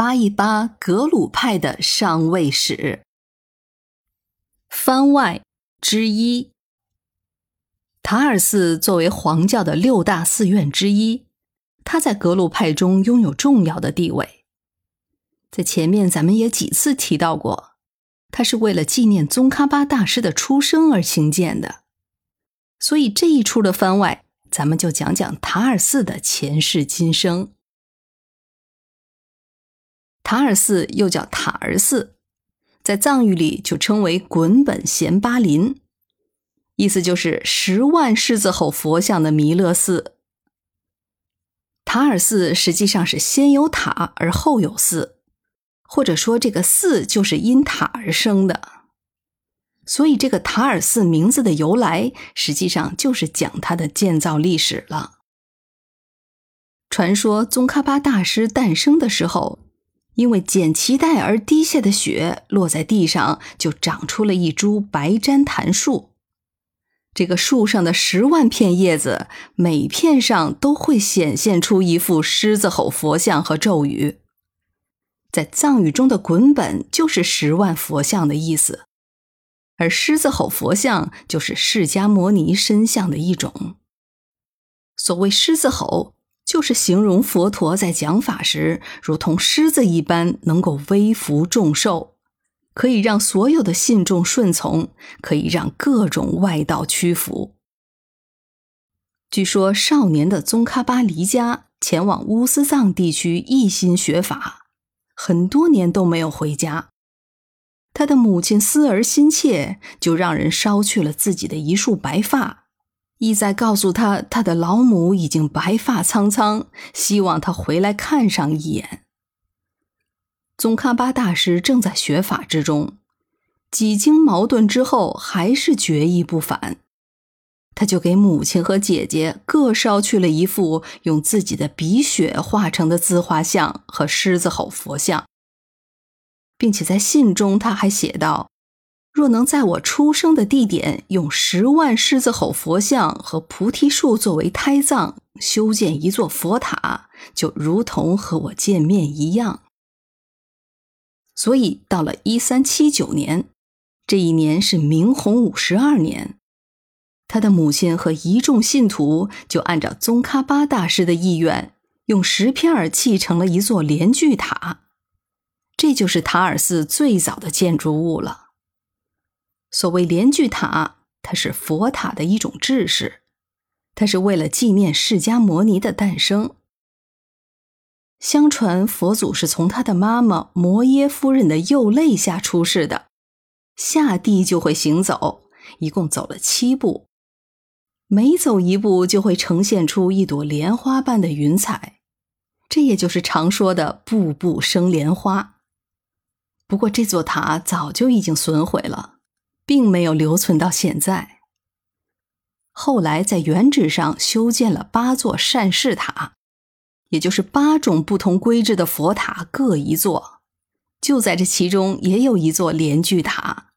扒一扒格鲁派的上位史。番外之一，塔尔寺作为黄教的六大寺院之一，它在格鲁派中拥有重要的地位。在前面咱们也几次提到过，它是为了纪念宗喀巴大师的出生而兴建的。所以这一出的番外，咱们就讲讲塔尔寺的前世今生。塔尔寺又叫塔儿寺，在藏语里就称为滚本贤巴林，意思就是十万狮子吼佛像的弥勒寺。塔尔寺实际上是先有塔而后有寺，或者说这个寺就是因塔而生的。所以这个塔尔寺名字的由来，实际上就是讲它的建造历史了。传说宗喀巴大师诞生的时候。因为剪脐带而滴下的血落在地上，就长出了一株白毡檀树。这个树上的十万片叶子，每片上都会显现出一副狮子吼佛像和咒语。在藏语中的“滚本”就是十万佛像的意思，而狮子吼佛像就是释迦摩尼身像的一种。所谓狮子吼。就是形容佛陀在讲法时，如同狮子一般，能够威服众兽，可以让所有的信众顺从，可以让各种外道屈服。据说少年的宗喀巴离家前往乌斯藏地区一心学法，很多年都没有回家。他的母亲思儿心切，就让人烧去了自己的一束白发。意在告诉他，他的老母已经白发苍苍，希望他回来看上一眼。宗喀巴大师正在学法之中，几经矛盾之后，还是决意不返。他就给母亲和姐姐各烧去了一幅用自己的鼻血画成的自画像和狮子吼佛像，并且在信中他还写道。若能在我出生的地点用十万狮子吼佛像和菩提树作为胎藏，修建一座佛塔，就如同和我见面一样。所以，到了一三七九年，这一年是明洪武十二年，他的母亲和一众信徒就按照宗喀巴大师的意愿，用石片儿砌成了一座莲聚塔。这就是塔尔寺最早的建筑物了。所谓莲聚塔，它是佛塔的一种制式，它是为了纪念释迦摩尼的诞生。相传佛祖是从他的妈妈摩耶夫人的右肋下出世的，下地就会行走，一共走了七步，每走一步就会呈现出一朵莲花般的云彩，这也就是常说的“步步生莲花”。不过这座塔早就已经损毁了。并没有留存到现在。后来在原址上修建了八座善事塔，也就是八种不同规制的佛塔各一座。就在这其中，也有一座莲聚塔。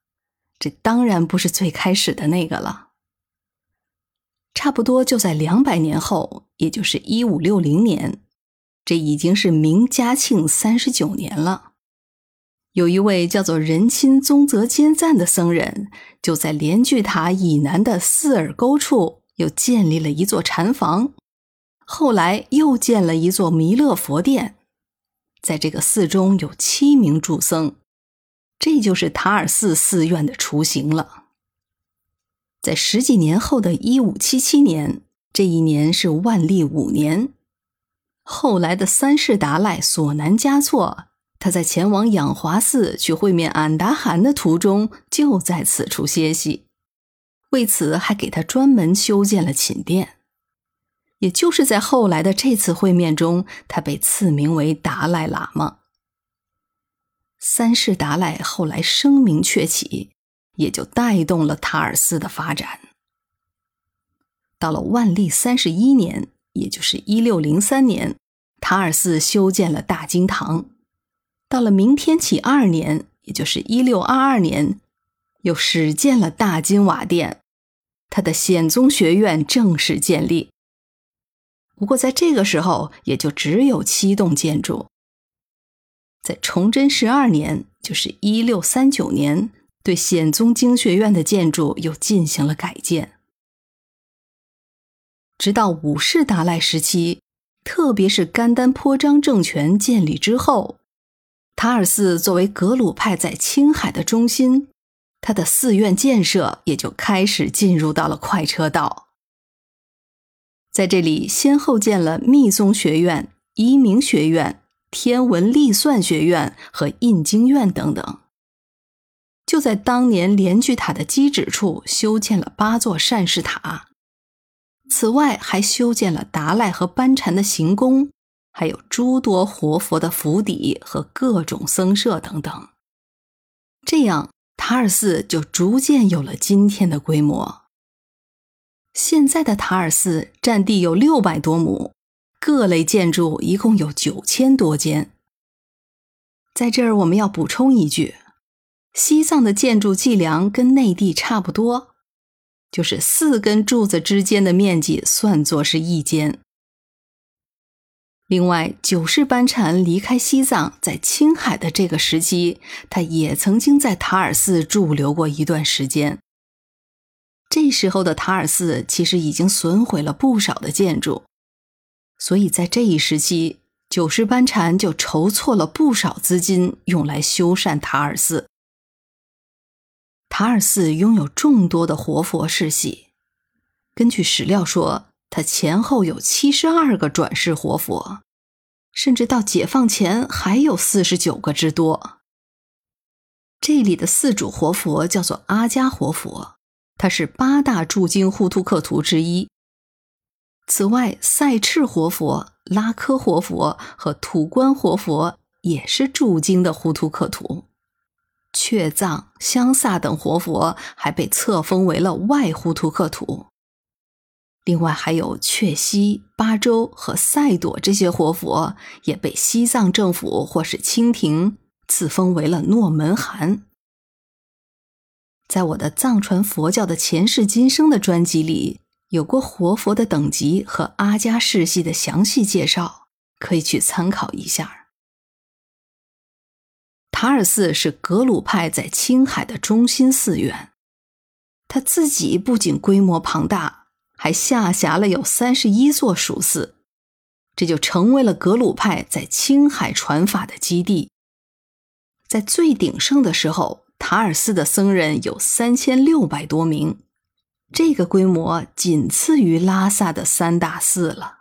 这当然不是最开始的那个了。差不多就在两百年后，也就是一五六零年，这已经是明嘉庆三十九年了。有一位叫做仁钦宗泽坚赞的僧人，就在莲聚塔以南的四耳沟处，又建立了一座禅房。后来又建了一座弥勒佛殿，在这个寺中有七名住僧，这就是塔尔寺寺院的雏形了。在十几年后的一五七七年，这一年是万历五年，后来的三世达赖索南嘉措。他在前往养华寺去会面俺答汗的途中，就在此处歇息，为此还给他专门修建了寝殿。也就是在后来的这次会面中，他被赐名为达赖喇嘛。三世达赖后来声名鹊起，也就带动了塔尔寺的发展。到了万历三十一年，也就是一六零三年，塔尔寺修建了大经堂。到了明天启二年，也就是一六二二年，又始建了大金瓦殿，他的显宗学院正式建立。不过在这个时候，也就只有七栋建筑。在崇祯十二年，就是一六三九年，对显宗经学院的建筑又进行了改建。直到五世达赖时期，特别是甘丹颇章政权建立之后，塔尔寺作为格鲁派在青海的中心，它的寺院建设也就开始进入到了快车道。在这里，先后建了密宗学院、移民学院、天文历算学院和印经院等等。就在当年莲聚塔的基址处修建了八座善事塔。此外，还修建了达赖和班禅的行宫，还有诸多活佛的府邸和各种僧舍等等。这样，塔尔寺就逐渐有了今天的规模。现在的塔尔寺占地有六百多亩，各类建筑一共有九千多间。在这儿，我们要补充一句：西藏的建筑计量跟内地差不多。就是四根柱子之间的面积算作是一间。另外，九世班禅离开西藏，在青海的这个时期，他也曾经在塔尔寺驻留过一段时间。这时候的塔尔寺其实已经损毁了不少的建筑，所以在这一时期，九世班禅就筹措了不少资金，用来修缮塔尔寺。塔尔寺拥有众多的活佛世系，根据史料说，它前后有七十二个转世活佛，甚至到解放前还有四十九个之多。这里的四主活佛叫做阿伽活佛，他是八大驻京呼图克图之一。此外，赛赤活佛、拉科活佛和土官活佛也是驻京的呼图克图。确藏、香萨等活佛还被册封为了外呼图克图。另外，还有确西、巴州和赛朵这些活佛也被西藏政府或是清廷赐封为了诺门罕。在我的藏传佛教的前世今生的专辑里，有过活佛的等级和阿加世系的详细介绍，可以去参考一下。塔尔寺是格鲁派在青海的中心寺院，它自己不仅规模庞大，还下辖了有三十一座属寺，这就成为了格鲁派在青海传法的基地。在最鼎盛的时候，塔尔寺的僧人有三千六百多名，这个规模仅次于拉萨的三大寺了。